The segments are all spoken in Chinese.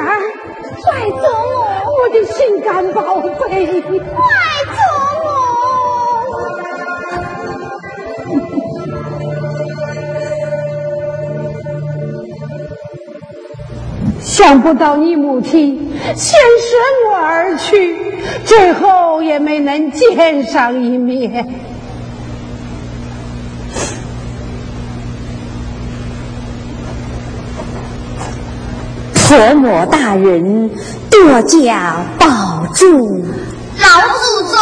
儿快走我的心肝宝贝快走想不到你母亲先舍我而去最后也没能见上一面。婆母大人多加保重，老祖宗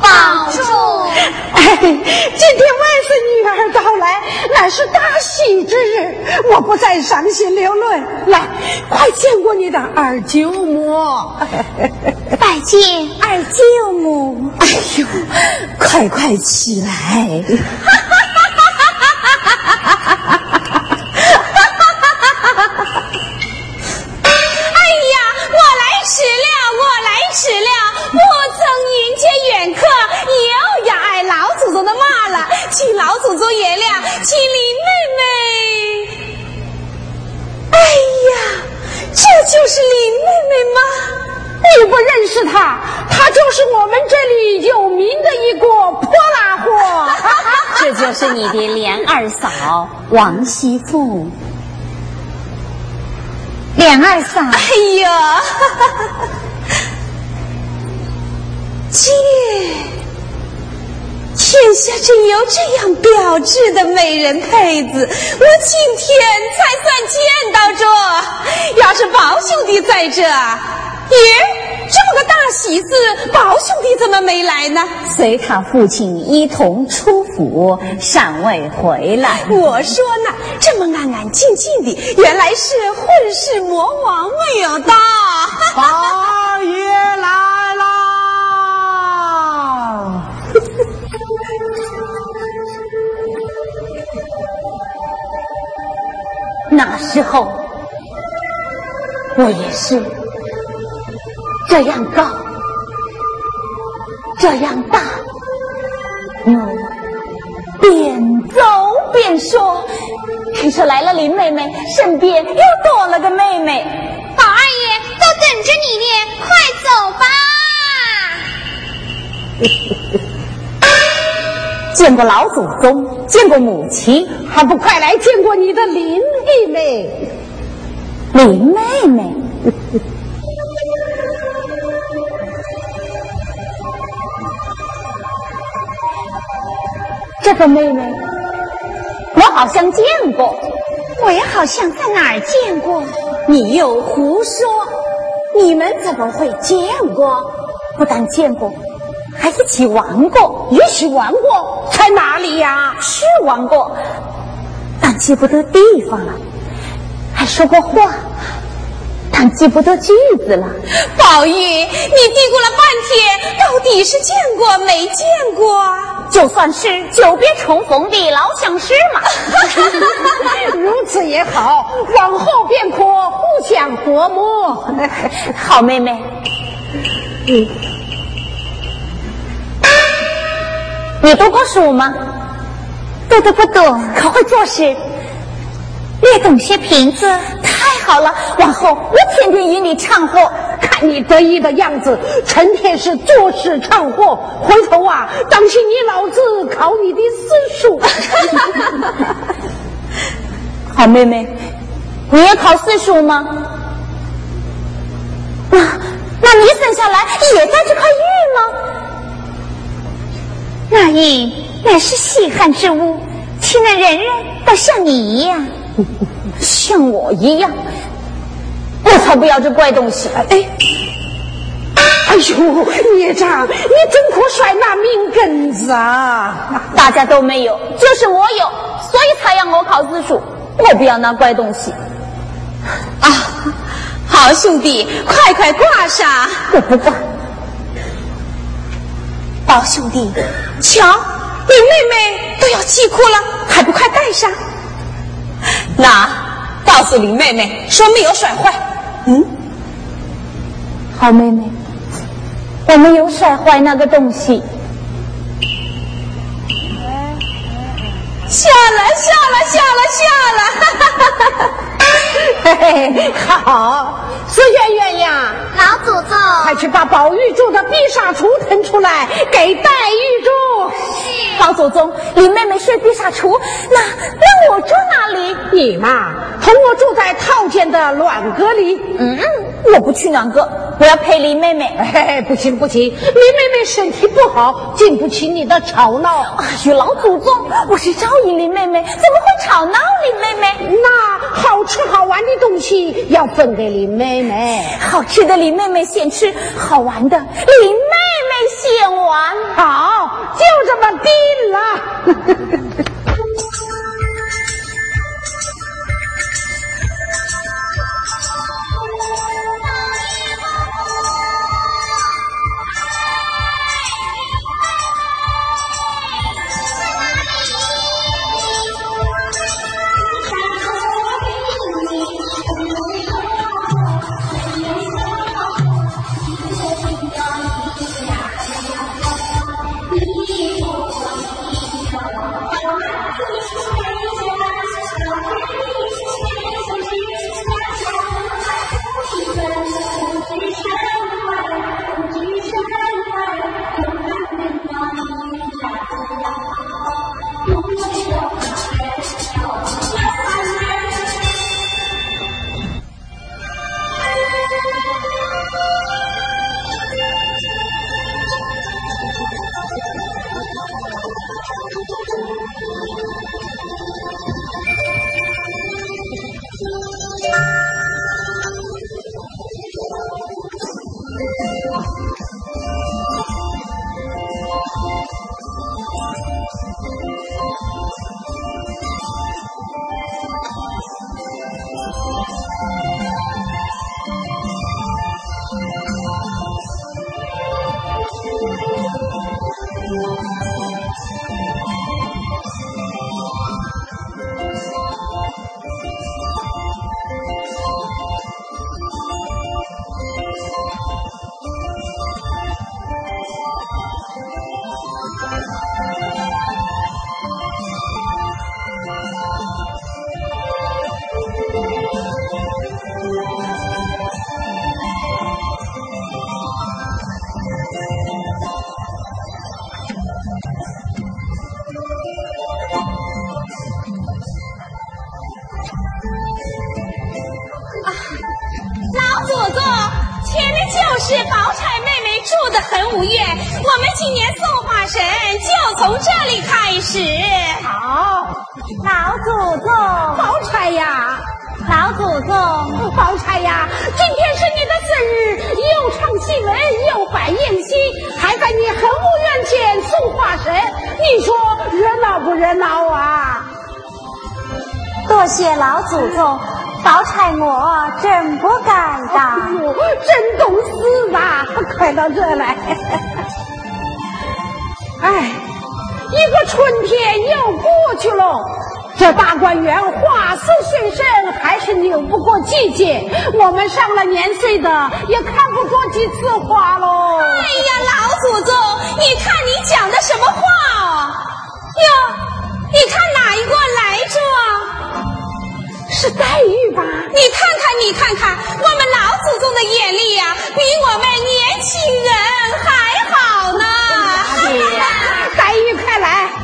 保重。哎，今天外孙女儿到来，乃是大喜之日，我不再伤心流泪。来，快见过你的二舅母，拜见二舅母。哎呦，快快起来！嫂王熙凤。两二嫂，哎呀，姐。天下真有这样标致的美人胚子，我今天才算见到着。要是宝兄弟在这，耶，这么个大喜事，宝兄弟怎么没来呢？随他父亲一同出府，尚未回来。我说呢，这么安安静静的，原来是混世魔王没有到。八爷来了。那时候，我也是这样高，这样大，我边走边说。听说来了林妹妹，身边又多了个妹妹。宝二爷都等着你呢，快走吧！见过老祖宗，见过母亲，还不快来见过你的林妹妹？林妹妹，这个妹妹，我好像见过，我也好像在哪儿见过。你又胡说！你们怎么会见过？不但见过，还一起玩过，一起玩过，在哪里呀？是玩过，但记不得地方了。还说过话，但记不得句子了。宝玉，你嘀咕了半天，到底是见过没见过？就算是久别重逢的老相识嘛。如此也好，往后便可互相和睦。好妹妹，嗯，你读过书吗？读的不多，可会做事。略懂些瓶子，太好了！往后我天天与你唱和，看你得意的样子，成天是做事唱和。回头啊，当心你老子考你的私塾。好妹妹，你也考私塾吗？那那你生下来也在这块玉吗？那玉乃是稀罕之物，岂能人人都像你一样？像我一样，我才不要这怪东西！哎，哎呦，孽障，你真可甩那命根子啊！大家都没有，就是我有，所以才让我考私塾。我不要那怪东西。啊，好兄弟，快快挂上！我不挂。宝兄弟，瞧，你妹妹都要气哭了，还不快带上？那告诉林妹妹，说没有摔坏。嗯，好妹妹，我没有摔坏那个东西。下来，下来，下来，下来！哈哈哈哈哈！嘿嘿，好，孙圆圆呀，老祖宗，快去把宝玉住的碧纱橱腾出来，给黛玉住。是，老祖宗，林妹妹睡地下厨，那那我住哪里？你嘛，同我住在套间的暖阁里。嗯，我不去暖阁，我要陪林妹妹。嘿嘿，不行不行，林妹妹身体不好，经不起你的吵闹。哎呦，老祖宗，我是招引林妹妹，怎么会吵闹林妹妹？那好吃好玩的东西要分给林妹妹，好吃的林妹妹先吃，好玩的林妹妹先玩。好，就这么定了。Thank you. 真懂事啊！快到这来。哎，一个春天又过去了，这大观园花似水深，还是扭不过季节。我们上了年岁的，也看不着几次花喽。哎呀，老祖宗，你看你讲的什么话哦？哟，你看哪一个来着？是黛玉吧？你看看，你看看，我们老祖宗的眼力呀，比我们年轻人还好呢。黛玉，快来！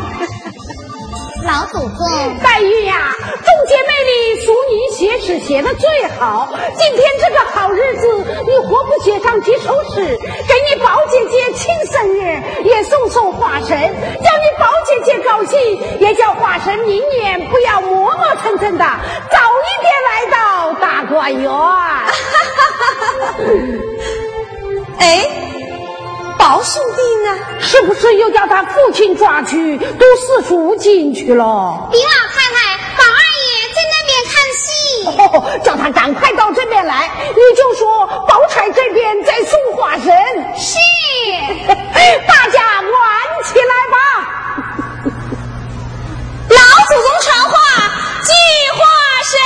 老祖宗，黛玉呀，众姐妹里数你写诗写的最好。今天这个好日子，你活不写上几首诗，给你宝姐姐庆生日，也送送花神，叫你宝姐姐高兴，也叫花神明年不要磨磨蹭蹭的，早一点来到大观园。哎，宝兄弟呢？是不是又叫他父亲抓去读四书进去了？李老太太，宝二爷在那边看戏。哦，叫他赶快到这边来。你就说宝钗这边在送花神。是，大家玩起来吧。老祖宗传话，祭花神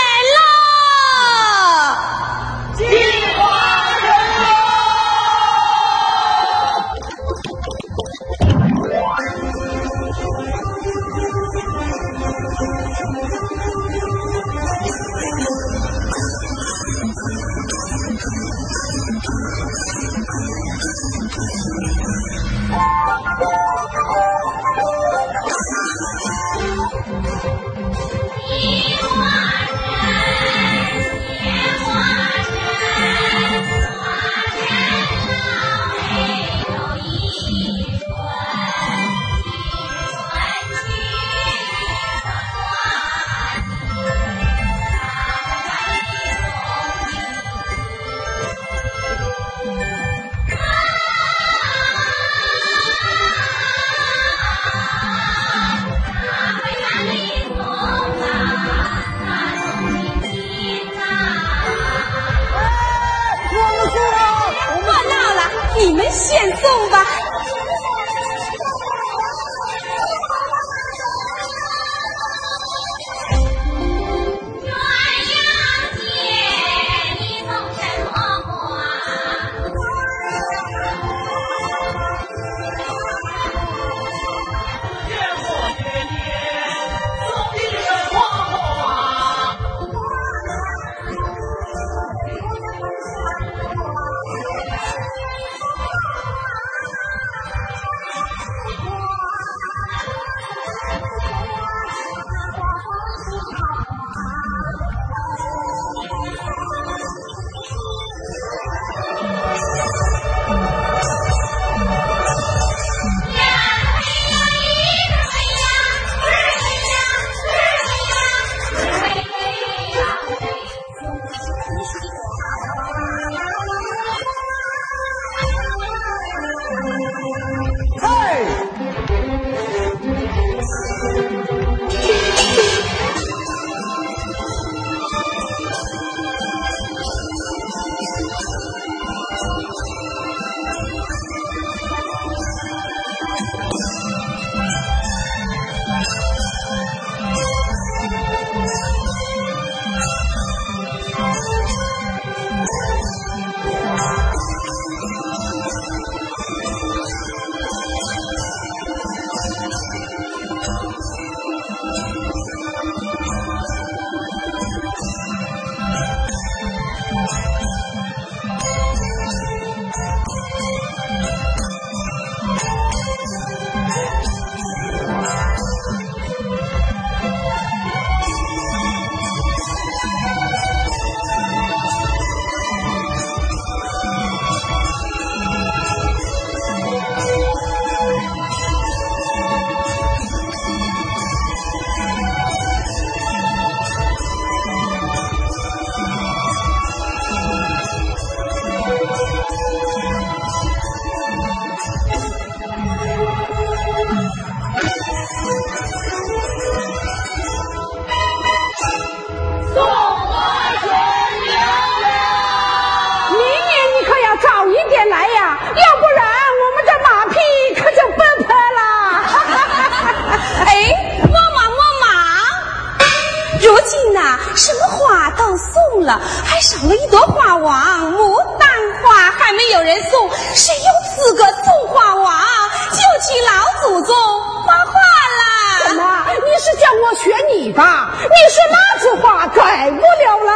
你吧？你说那句话改不了了。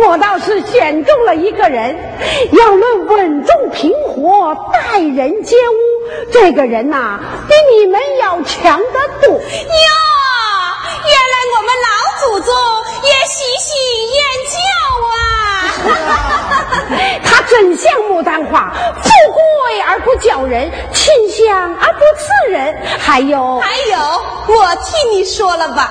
我倒是选中了一个人，要论稳重平和、待人接物，这个人呐，比你们要强得多。哟，原来我们老祖宗也喜新厌旧啊！很像牡丹花，富贵而不骄人，清香而不刺人。还有，还有，我替你说了吧。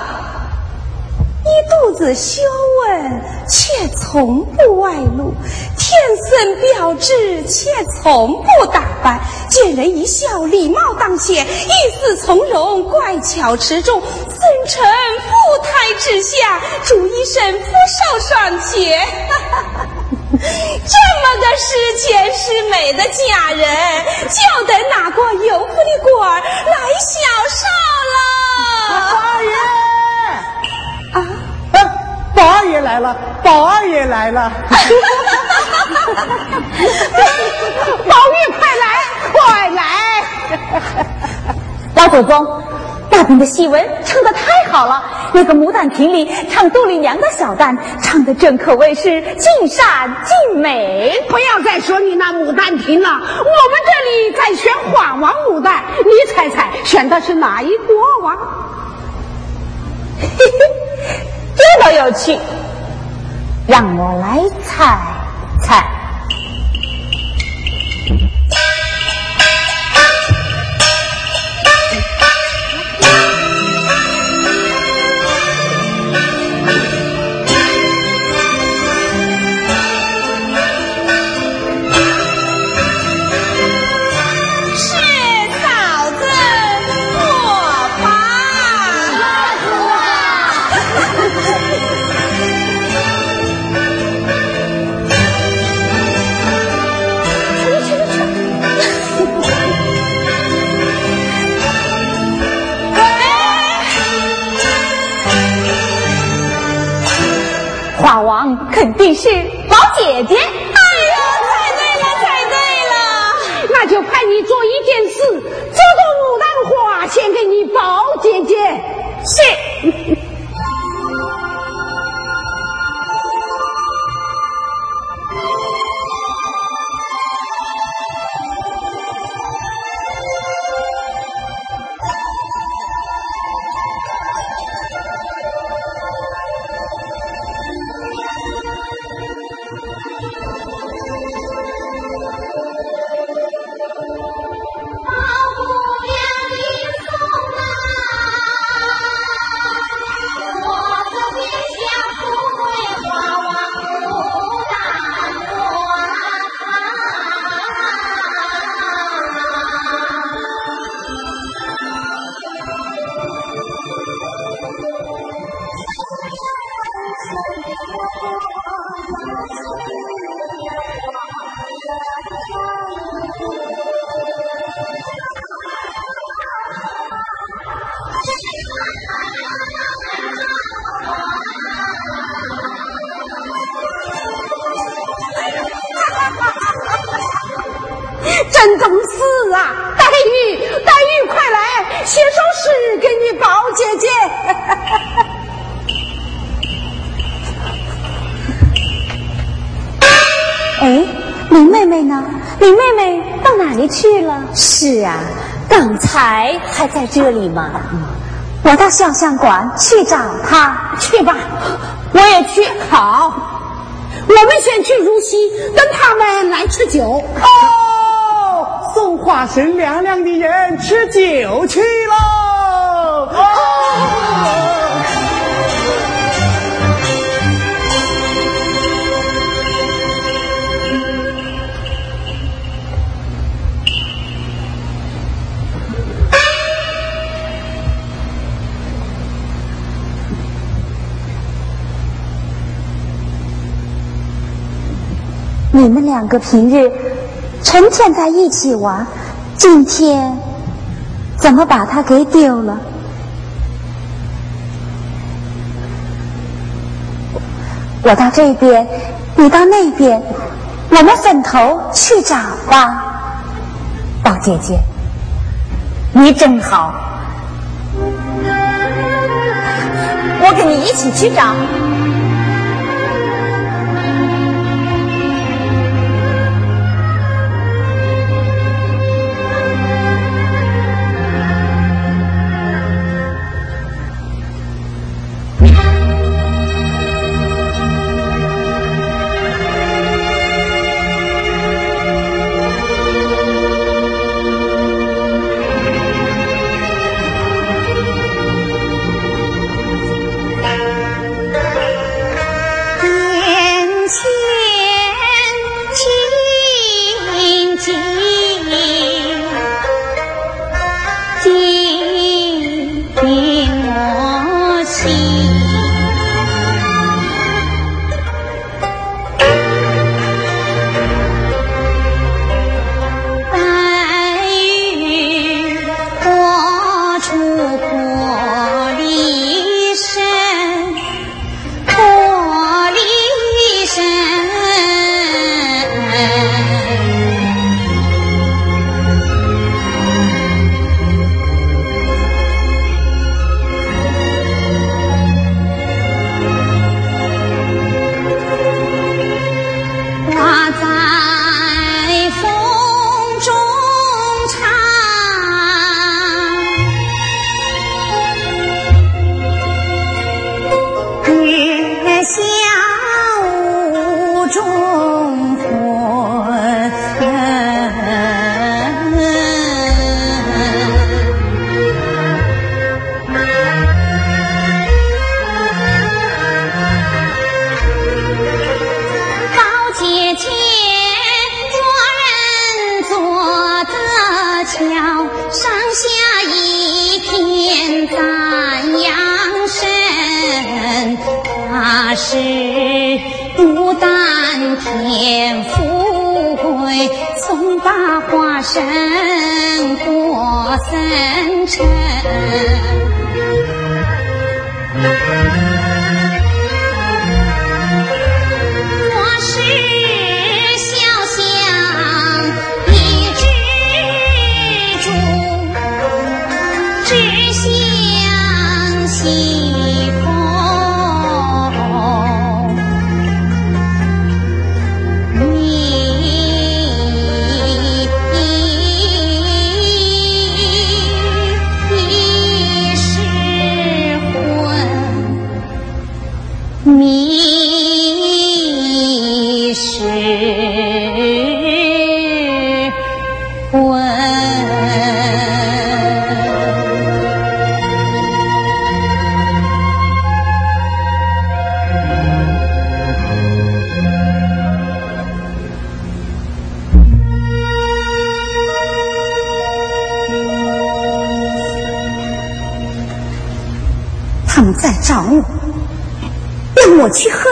一肚子羞问，却从不外露；天生标致，却从不打扮。见人一笑，礼貌当先；一丝从容，乖巧持重。尊臣富态之下，主一身福寿双全。这 么个诗前诗美的佳人，就得拿过油府的官儿来享受了。大爷。宝二爷来了，宝二爷来了！宝玉，快来，快来！老祖宗，大饼的戏文唱的太好了，那个牡丹亭里唱杜丽娘的小旦，唱的正可谓是尽善尽美。不要再说你那牡丹亭了，我们这里在选花王牡丹，你猜猜选的是哪一国王？嘿嘿。这倒有趣，让我来猜猜。是啊，刚才还在这里吗？我到小相馆去找他去吧，我也去。好，我们先去如溪，等他们来吃酒。哦，送花神娘娘的人吃酒去喽。你们两个平日成天在一起玩，今天怎么把他给丢了？我到这边，你到那边，我们分头去找吧。宝姐姐，你真好，我跟你一起去找。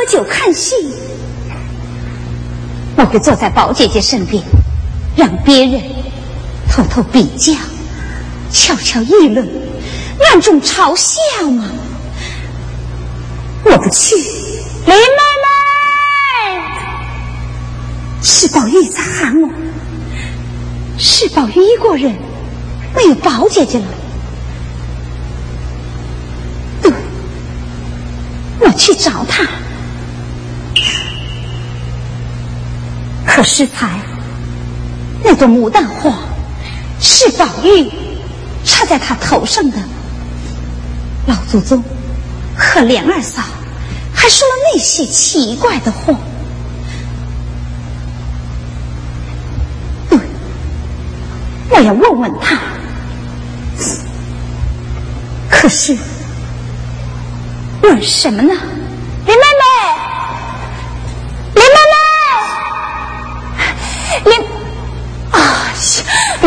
酒看戏，我就坐在宝姐姐身边，让别人偷偷比较、悄悄议论、暗中嘲笑吗？我不去。林妹妹，是宝玉在喊我，是宝玉一个人，没有宝姐姐了。我去找他，可是才那朵牡丹花是宝玉插在他头上的。老祖宗和莲二嫂还说了那些奇怪的话。对，我要问问他。可是问什么呢？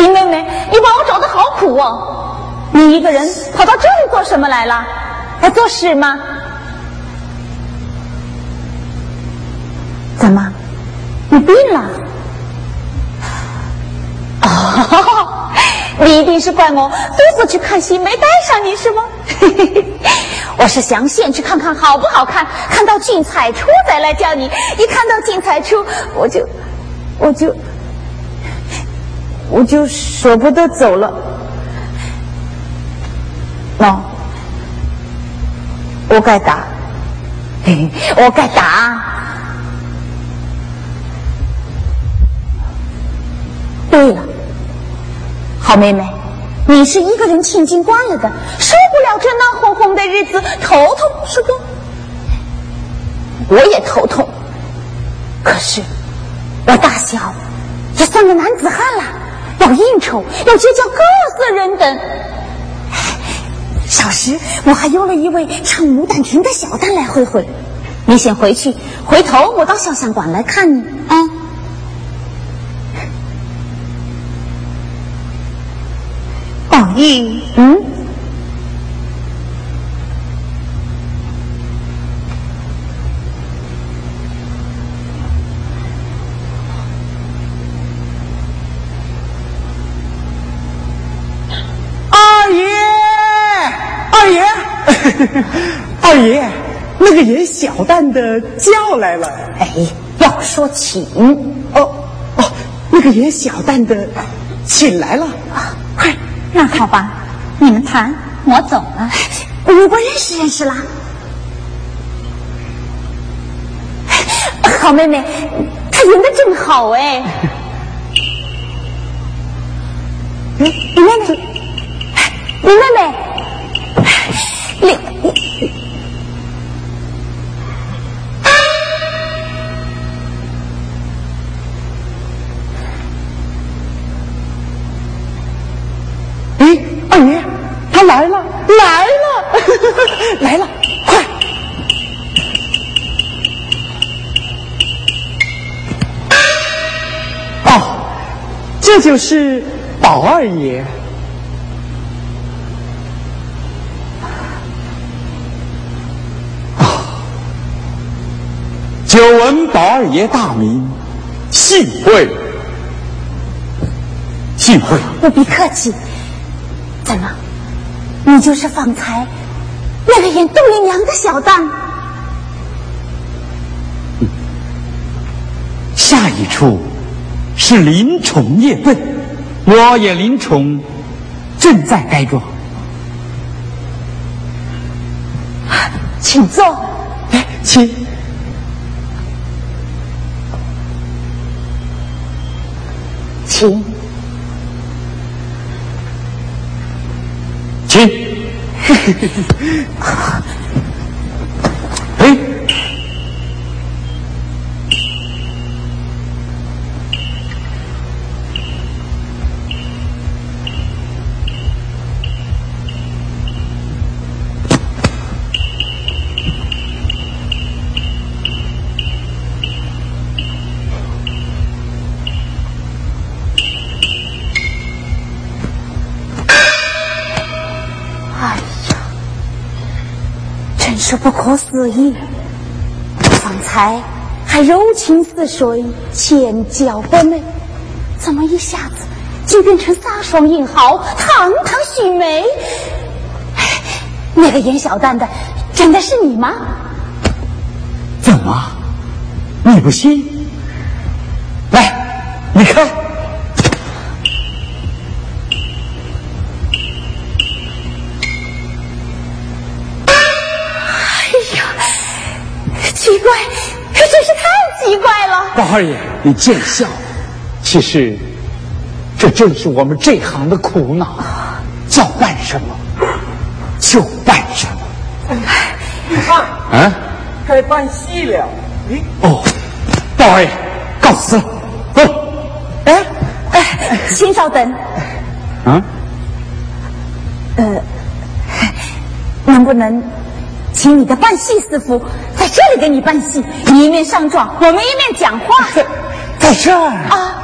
林妹妹，你把我找的好苦哦！你一个人跑到这里做什么来了？来做事吗？怎么，你病了？哦，你一定是怪我独自去看戏没带上你是吗？我是想先去看看好不好看，看到俊彩出再来叫你。一看到俊彩出，我就，我就，我就舍不得走了。喏，我该打，我该打。对了，好妹妹。你是一个人清静惯了的，受不了这闹哄哄的日子，头痛是不？我也头痛，可是我大小也算个男子汉了，要应酬，要结交各色人等。小时我还邀了一位唱牡丹亭的小旦来会会，你先回去，回头我到肖像馆来看你啊。宝玉嗯，二爷，那个演小旦的叫来了。哎，要说请哦哦，那个演小旦的请来了啊，快。那好吧，你们谈，我走了。我们认识认识啦。好妹妹，她演的正好哎。你妹妹，你妹妹，你咦，二爷，他。来了，来了，来了，快！哦，这就是宝二爷。久闻宝二爷大名，幸会，幸会。不必客气。怎么？你就是方才那个演杜丽娘的小旦。下一处是林宠夜奔，我演林宠，正在该庄。请坐，哎，请，请。请。这不可思议！方才还柔情似水、千娇百媚，怎么一下子就变成飒爽英豪、堂堂许梅？那个演小旦的，真的是你吗？怎么，你不信？来，你看。宝二爷，你见笑。其实，这正是我们这行的苦恼。叫办什么，就办什么。你看，啊，该办戏了。咦哦，宝二爷，告辞。走。哎哎，请稍等。啊？呃，能不能？请你的扮戏师傅在这里给你扮戏，你一面上妆，我们一面讲话。在 在这儿啊？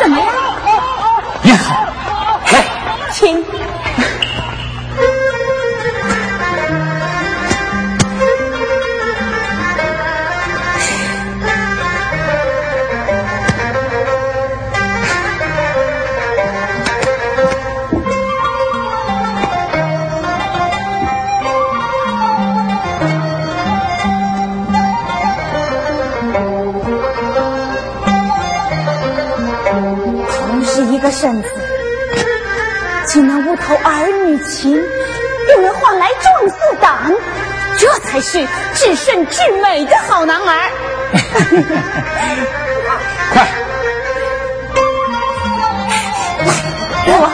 怎么样？也好，来，请。身子，竟能无头儿女情，又能换来壮士胆，这才是至圣至美的好男儿。快，我，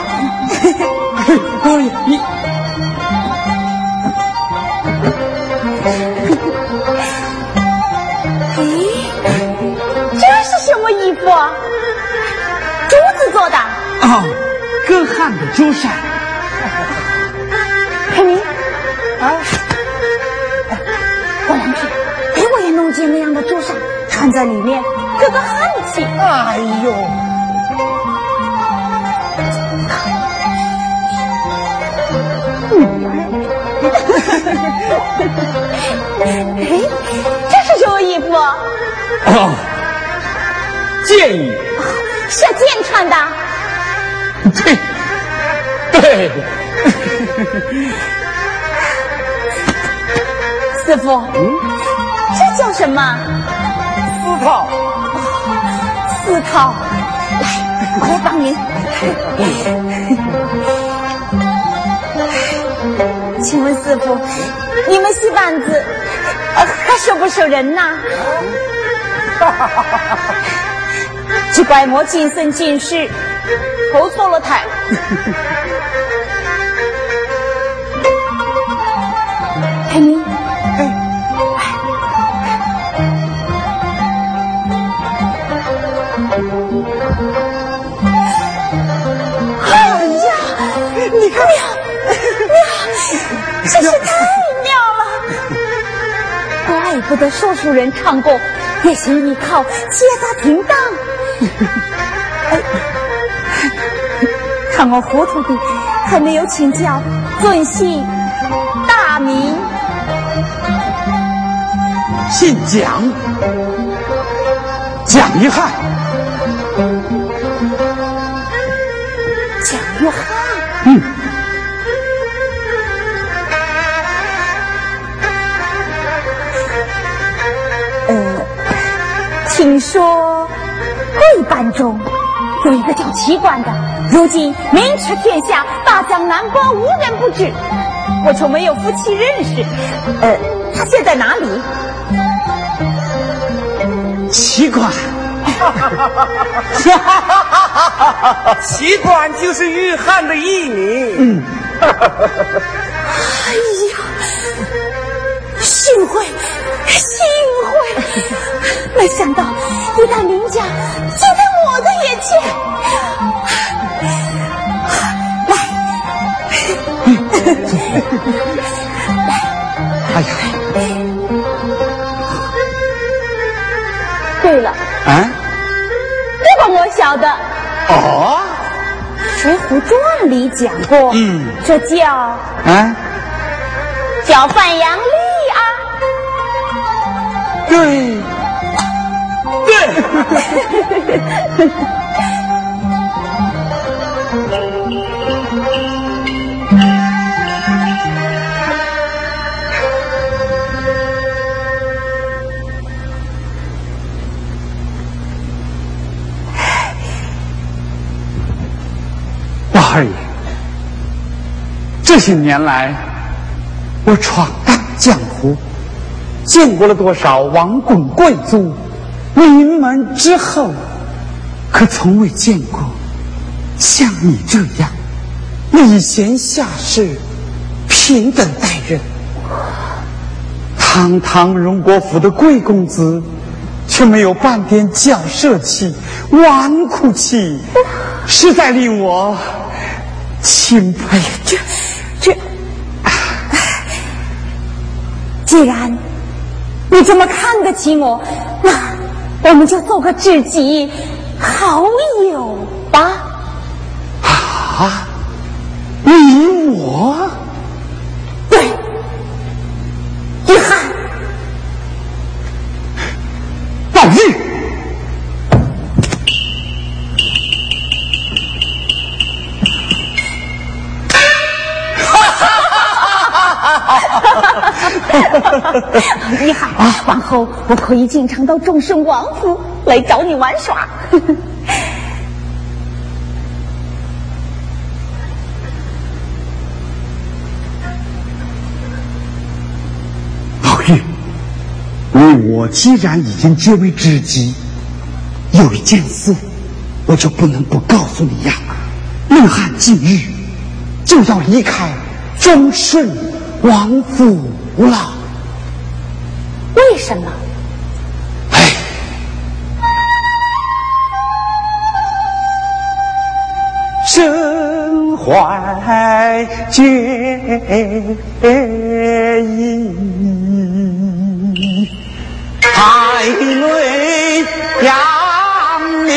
姑爷，你。哥汉的珠扇。海明，啊，过两天给我也弄件那样的珠衫，穿在里面，哥哥汉气。哎呦！哎，这是什么衣服？哦。剑衣，是箭穿的。对，对。师傅，嗯，这叫什么？丝套。丝套，来，我来帮您。请问师傅，你们戏班子还收不收人呐？哈哈哈哈哈！只怪我今生今世投错了胎。海明，哎，哎呀，你看，妙，真是太妙了！怪不得说书人唱过，也是依靠结他停当。看我糊涂的，还没有请教尊姓大名，姓蒋，蒋一汉，蒋约翰，嗯，呃，听说。贵班中有一个叫齐官的，如今名驰天下，大江南北无人不知。我从没有夫妻认识。呃，他现在哪里？奇官，奇怪就是玉汉的艺名。嗯。哎呀，幸会，幸会！没想到一代名家。就在我的眼前，哎呀！对了，啊，这个我晓得。哦，《水浒传》里讲过，嗯，这叫啊，叫范阳丽啊。对。大 些年来，我闯荡江湖，见过了多少王公贵族。名门之后，可从未见过像你这样礼贤下士、平等待人。堂堂荣国府的贵公子，却没有半点骄奢气、纨绔气，实在令我钦佩。这这，既然你这么看得起我，那。我们就做个知己好友吧。啊，你我对，遗憾，你好，啊、往后我可以经常到众顺王府来找你玩耍。宝玉，你我既然已经结为知己，有一件事，我就不能不告诉你呀。孟汉今日就要离开忠顺王府了。为什么？哎，身怀绝艺，海内扬名，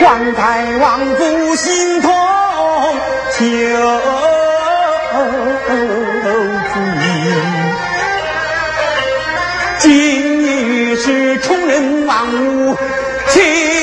万代王府心痛求。无情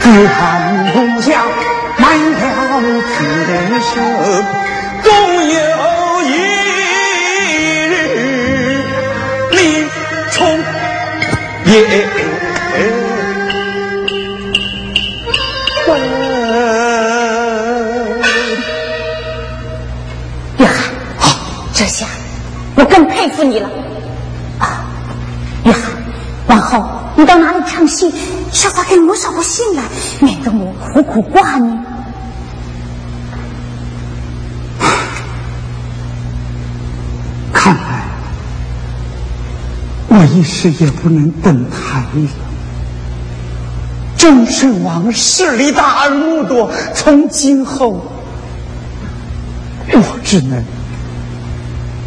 只看东乡满了此生，苦挂你。看来我一时也不能登台了。忠顺王势力大而目多，从今后我只能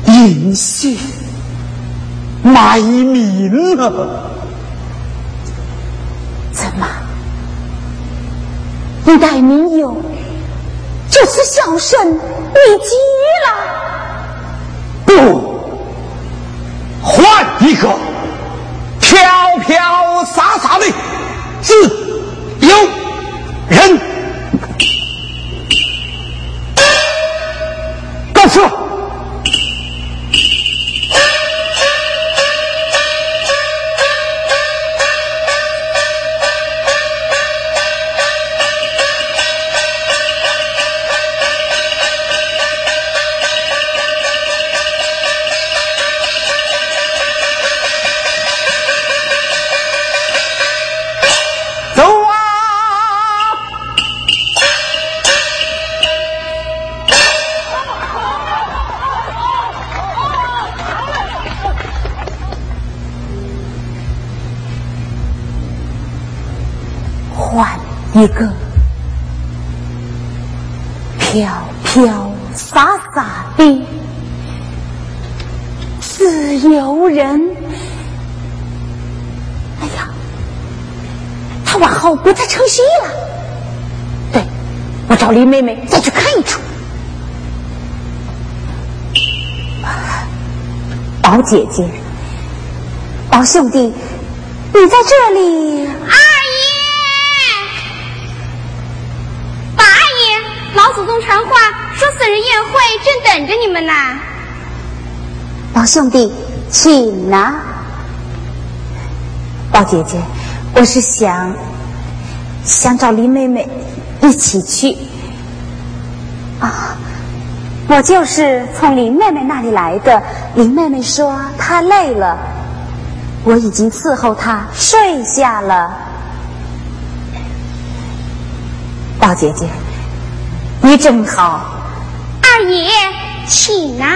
隐姓埋名了。怎么？一代女友，这次孝顺你急了？不，换一个飘飘洒洒的自由人。告辞。一个飘飘洒洒的自由人。哎呀，他往后不再唱戏了。对，我找林妹妹再去看一出。宝姐姐，宝兄弟，你在这里。啊爷，八爷，老祖宗传话说死人宴会正等着你们呢。宝兄弟，请拿。宝姐姐，我是想想找林妹妹一起去。啊，我就是从林妹妹那里来的。林妹妹说她累了，我已经伺候她睡下了。宝姐姐，你正好。二爷，请啊，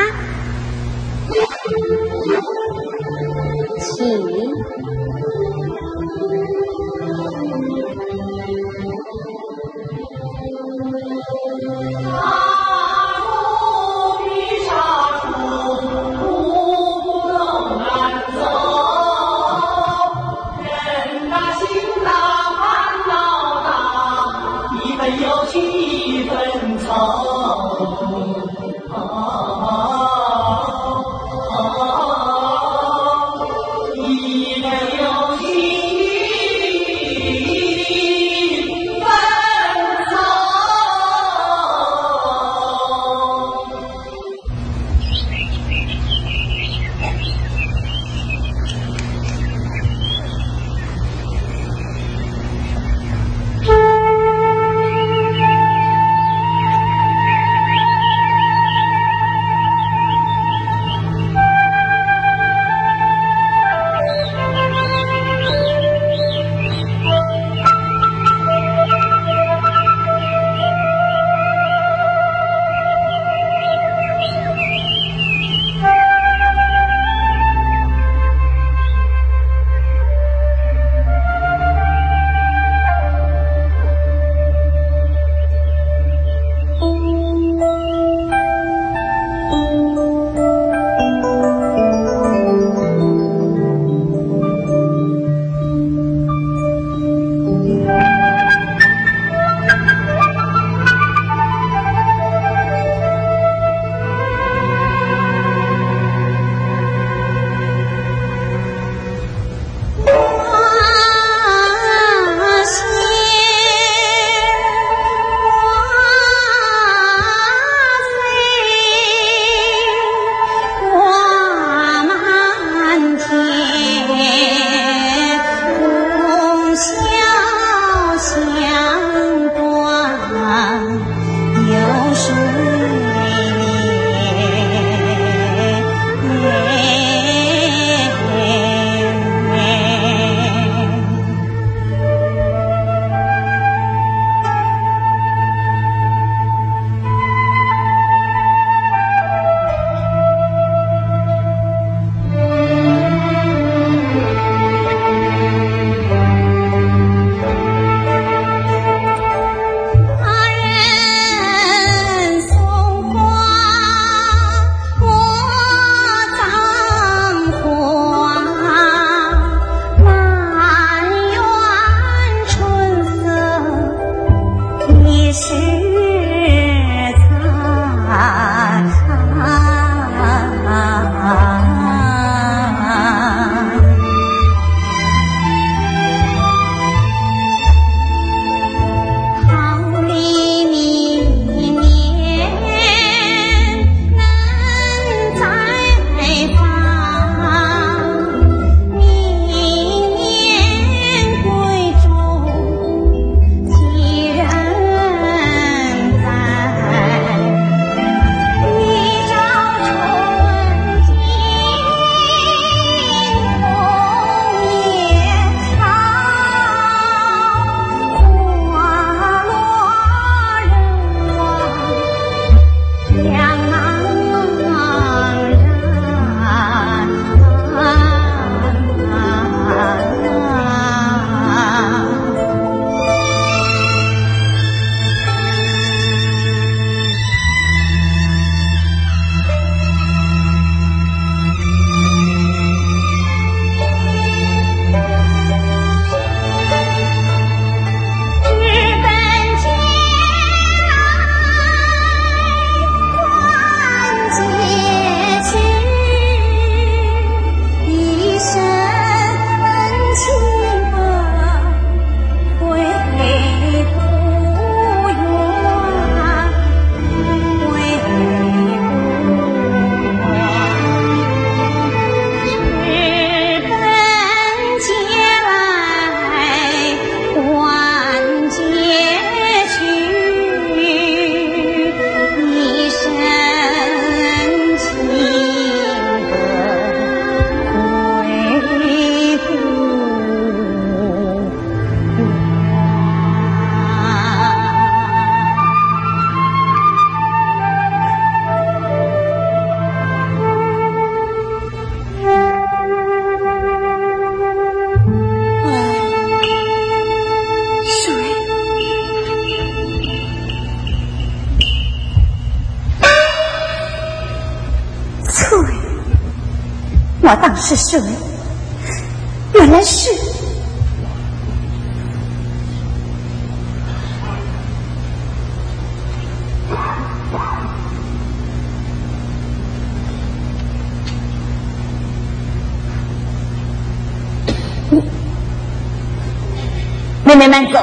妹妹们走。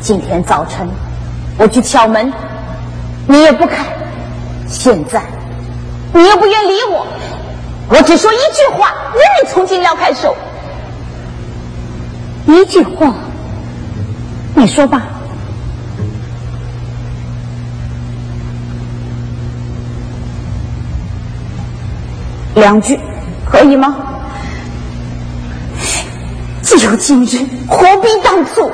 今天早晨我去敲门，你也不开。现在你又不愿理我。我只说一句话，任你从今撩开手。一句话，你说吧。两句可以吗？只有今日，何必当初？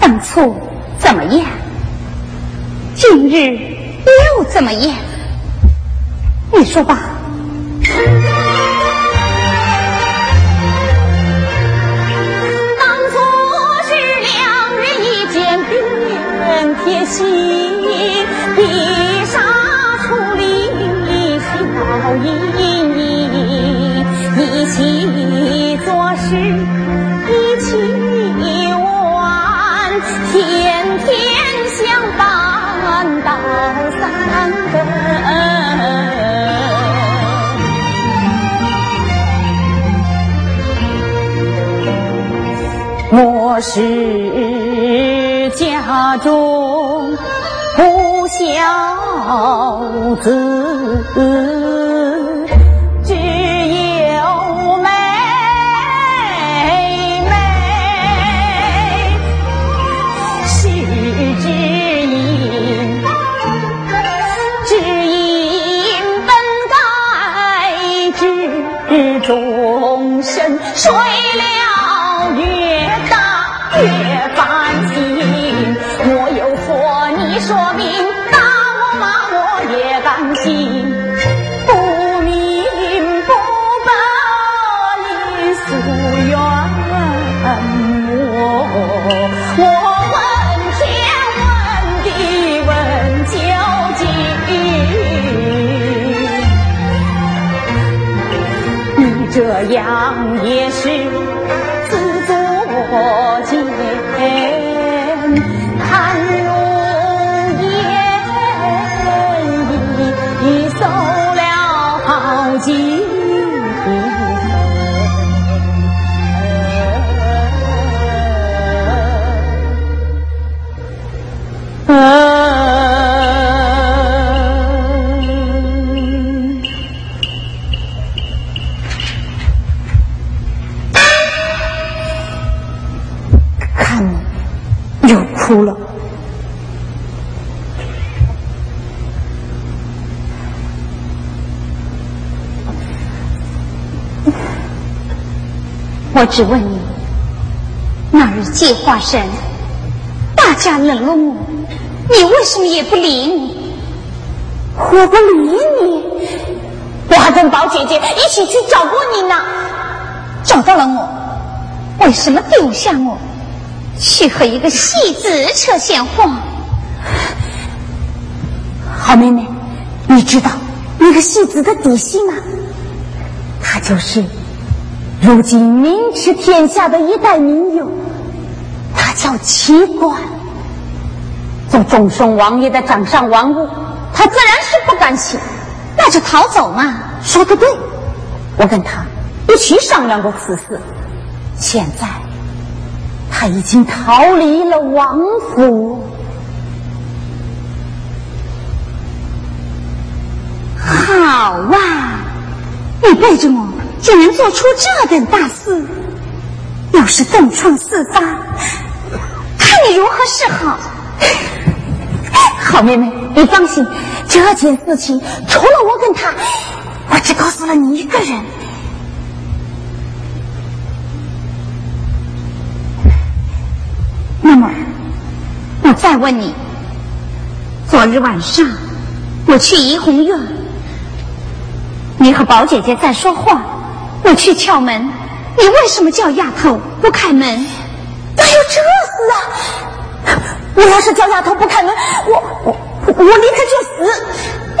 当初怎么样？今日又怎么样？你说吧。当初是两人一见便贴心，做事一起玩，天天相伴到三更。我是家中不孝子。只问你，那日计划生，大家冷落我，你为什么也不理我？我不理你，我还跟宝姐姐一起去找过你呢。找到了我，为什么丢下我，去和一个戏子扯闲话？好妹妹，你知道那个戏子的底细吗？他就是如今名驰天下的一代名优，他叫齐官。做众生王爷的掌上玩物，他自然是不甘心，那就逃走嘛。说的对，我跟他。一起商量过此事，现在他已经逃离了王府。好啊，你背着我竟然做出这等大事，要是东窗事发，看你如何是好。好妹妹，你放心，这件事情除了我跟他，我只告诉了你一个人。那么，我再问你：昨日晚上我去怡红院，你和宝姐姐在说话，我去敲门，你为什么叫丫头不开门？哪有这事啊！我要是叫丫头不开门，我我我立刻就死！你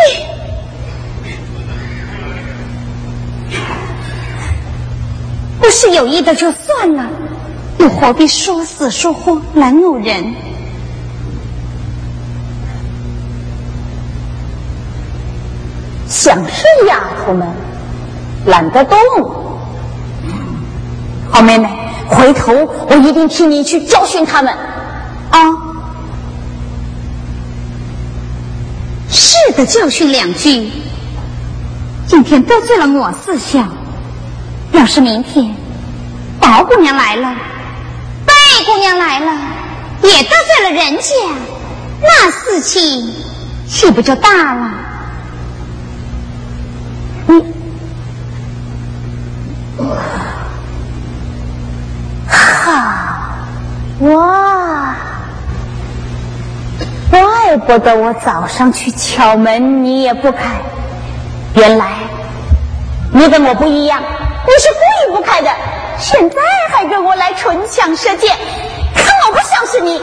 不是有意的就算了。又何必说死说活来讹人？想是丫头们懒得动。好妹妹，回头我一定替你去教训他们。啊，是的，教训两句。今天得罪了我四小，要是明天宝姑娘来了。贝姑娘来了，也得罪了人家，那事情岂不就大了？怪不得我早上去敲门你也不开，原来你跟我不一样，你是故意不开的。现在还跟我来唇枪舌剑，看我不收拾你！